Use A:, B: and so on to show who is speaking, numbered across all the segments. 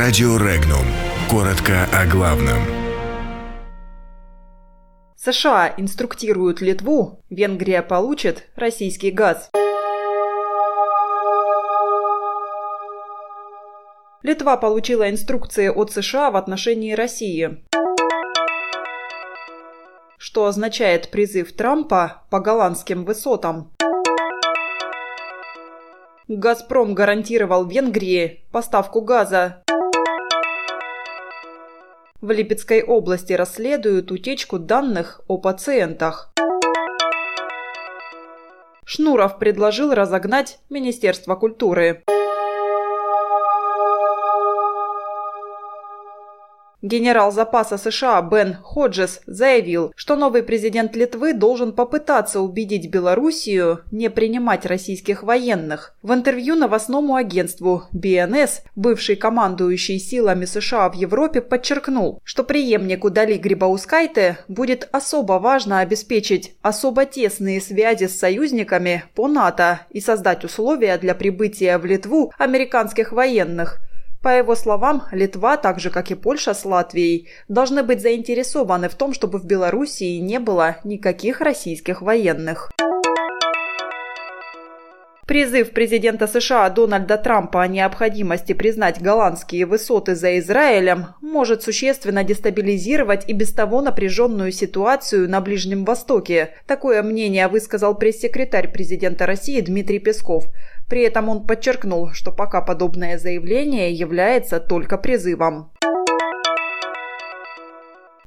A: Радио Регнум. Коротко о главном.
B: США инструктируют Литву, Венгрия получит российский газ. Литва получила инструкции от США в отношении России. Что означает призыв Трампа по голландским высотам? «Газпром» гарантировал Венгрии поставку газа. В Липецкой области расследуют утечку данных о пациентах. Шнуров предложил разогнать Министерство культуры. Генерал запаса США Бен Ходжес заявил, что новый президент Литвы должен попытаться убедить Белоруссию не принимать российских военных. В интервью новостному агентству BNS бывший командующий силами США в Европе подчеркнул, что преемнику Дали Грибаускайте будет особо важно обеспечить особо тесные связи с союзниками по НАТО и создать условия для прибытия в Литву американских военных – по его словам, Литва, так же как и Польша с Латвией, должны быть заинтересованы в том, чтобы в Белоруссии не было никаких российских военных. Призыв президента США Дональда Трампа о необходимости признать голландские высоты за Израилем может существенно дестабилизировать и без того напряженную ситуацию на Ближнем Востоке. Такое мнение высказал пресс-секретарь президента России Дмитрий Песков. При этом он подчеркнул, что пока подобное заявление является только призывом.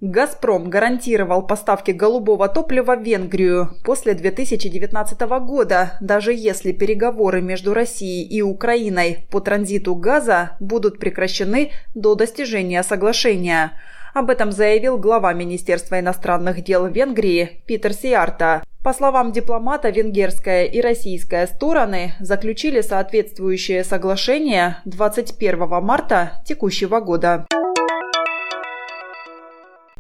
B: «Газпром» гарантировал поставки голубого топлива в Венгрию после 2019 года, даже если переговоры между Россией и Украиной по транзиту газа будут прекращены до достижения соглашения. Об этом заявил глава Министерства иностранных дел Венгрии Питер Сиарта. По словам дипломата, венгерская и российская стороны заключили соответствующее соглашение 21 марта текущего года.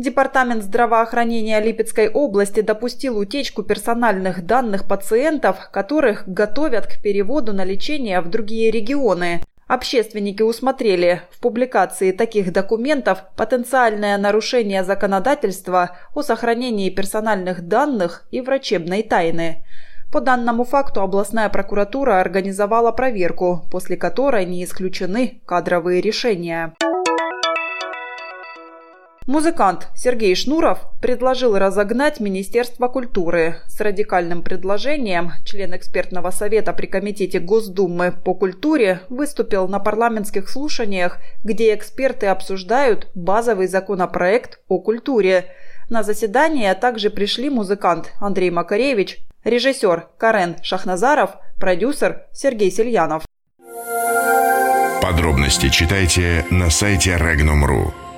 B: Департамент здравоохранения Липецкой области допустил утечку персональных данных пациентов, которых готовят к переводу на лечение в другие регионы. Общественники усмотрели в публикации таких документов потенциальное нарушение законодательства о сохранении персональных данных и врачебной тайны. По данному факту областная прокуратура организовала проверку, после которой не исключены кадровые решения. Музыкант Сергей Шнуров предложил разогнать Министерство культуры. С радикальным предложением член экспертного совета при Комитете Госдумы по культуре выступил на парламентских слушаниях, где эксперты обсуждают базовый законопроект о культуре. На заседание также пришли музыкант Андрей Макаревич, режиссер Карен Шахназаров, продюсер Сергей Сельянов.
A: Подробности читайте на сайте Regnum.ru.